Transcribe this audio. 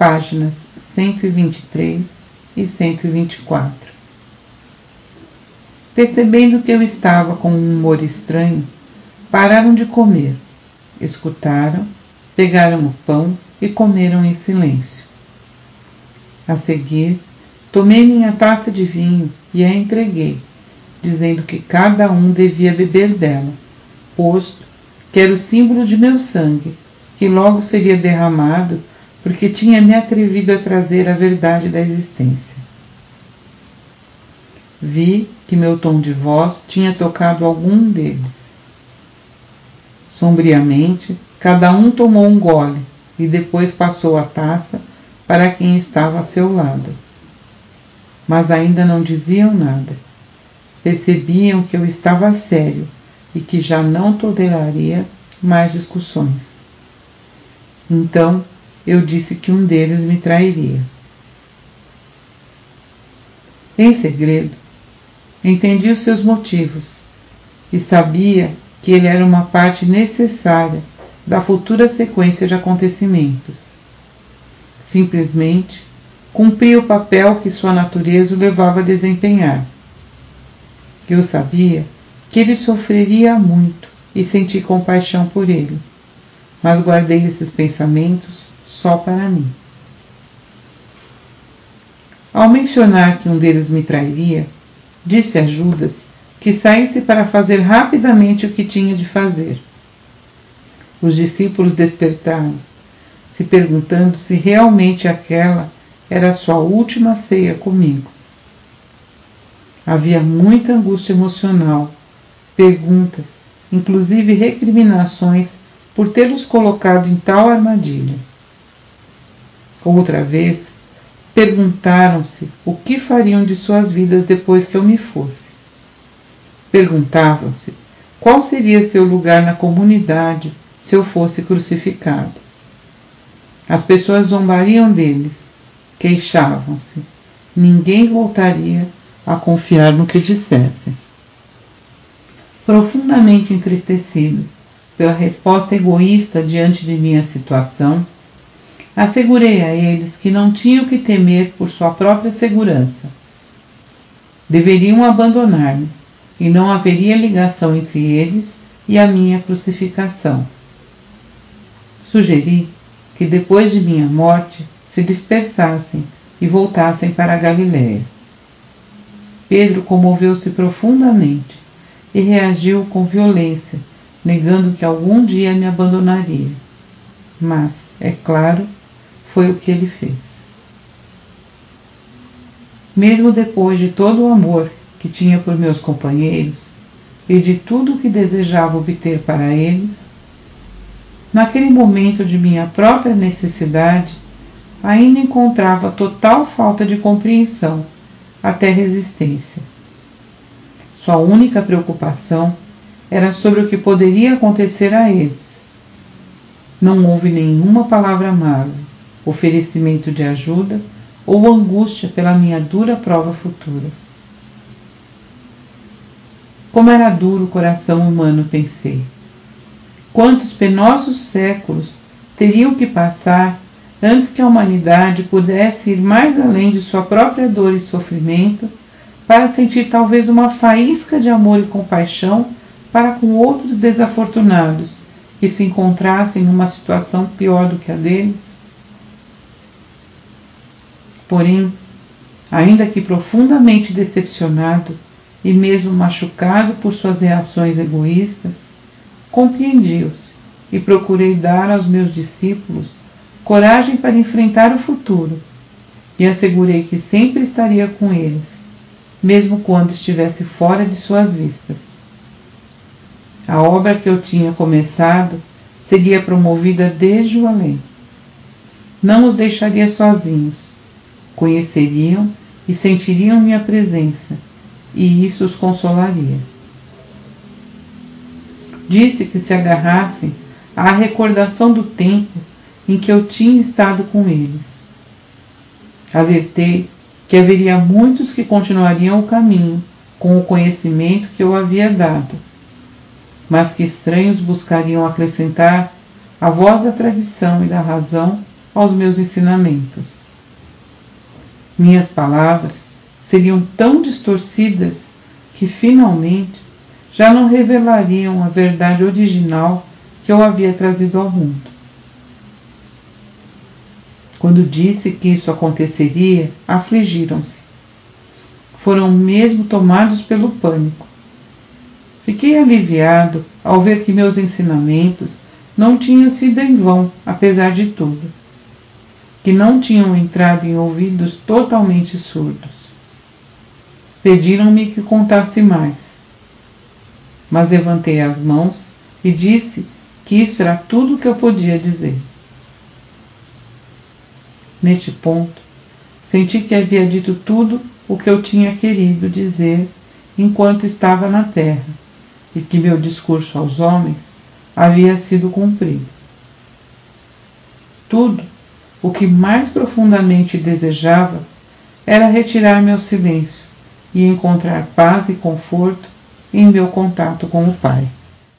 páginas 123 e 124. Percebendo que eu estava com um humor estranho, pararam de comer, escutaram, pegaram o pão e comeram em silêncio. A seguir, tomei minha taça de vinho e a entreguei, dizendo que cada um devia beber dela, posto que era o símbolo de meu sangue, que logo seria derramado porque tinha me atrevido a trazer a verdade da existência. Vi que meu tom de voz tinha tocado algum deles. Sombriamente, cada um tomou um gole e depois passou a taça para quem estava a seu lado. Mas ainda não diziam nada. Percebiam que eu estava sério e que já não toleraria mais discussões. Então eu disse que um deles me trairia. Em segredo, entendi os seus motivos e sabia que ele era uma parte necessária da futura sequência de acontecimentos. Simplesmente cumpria o papel que sua natureza o levava a desempenhar. Eu sabia que ele sofreria muito e senti compaixão por ele, mas guardei esses pensamentos só para mim. Ao mencionar que um deles me trairia, disse a Judas que saísse para fazer rapidamente o que tinha de fazer. Os discípulos despertaram, se perguntando se realmente aquela era a sua última ceia comigo. Havia muita angústia emocional, perguntas, inclusive recriminações por tê-los colocado em tal armadilha. Outra vez, perguntaram-se o que fariam de suas vidas depois que eu me fosse. Perguntavam-se qual seria seu lugar na comunidade se eu fosse crucificado. As pessoas zombariam deles, queixavam-se. Ninguém voltaria a confiar no que dissessem. Profundamente entristecido pela resposta egoísta diante de minha situação, assegurei a eles que não tinham que temer por sua própria segurança. Deveriam abandonar-me e não haveria ligação entre eles e a minha crucificação. Sugeri que depois de minha morte se dispersassem e voltassem para a Galiléia. Pedro comoveu-se profundamente e reagiu com violência, negando que algum dia me abandonaria. Mas, é claro, foi o que ele fez. Mesmo depois de todo o amor que tinha por meus companheiros e de tudo o que desejava obter para eles, naquele momento de minha própria necessidade, ainda encontrava total falta de compreensão, até resistência. Sua única preocupação era sobre o que poderia acontecer a eles. Não houve nenhuma palavra amável, oferecimento de ajuda ou angústia pela minha dura prova futura. Como era duro o coração humano, pensei. Quantos penosos séculos teriam que passar antes que a humanidade pudesse ir mais além de sua própria dor e sofrimento para sentir talvez uma faísca de amor e compaixão para com outros desafortunados que se encontrassem numa situação pior do que a deles? Porém, ainda que profundamente decepcionado e mesmo machucado por suas reações egoístas, compreendi-os e procurei dar aos meus discípulos coragem para enfrentar o futuro e assegurei que sempre estaria com eles mesmo quando estivesse fora de suas vistas. A obra que eu tinha começado seria promovida desde o além. Não os deixaria sozinhos. Conheceriam e sentiriam minha presença, e isso os consolaria. Disse que se agarrassem à recordação do tempo em que eu tinha estado com eles. Alertei que haveria muitos que continuariam o caminho com o conhecimento que eu havia dado, mas que estranhos buscariam acrescentar a voz da tradição e da razão aos meus ensinamentos. Minhas palavras seriam tão distorcidas que finalmente já não revelariam a verdade original que eu havia trazido ao mundo. Quando disse que isso aconteceria, afligiram-se. Foram mesmo tomados pelo pânico. Fiquei aliviado ao ver que meus ensinamentos não tinham sido em vão, apesar de tudo, que não tinham entrado em ouvidos totalmente surdos. Pediram-me que contasse mais, mas levantei as mãos e disse que isso era tudo o que eu podia dizer. Neste ponto, senti que havia dito tudo o que eu tinha querido dizer enquanto estava na terra e que meu discurso aos homens havia sido cumprido. Tudo o que mais profundamente desejava era retirar meu silêncio e encontrar paz e conforto em meu contato com o Pai.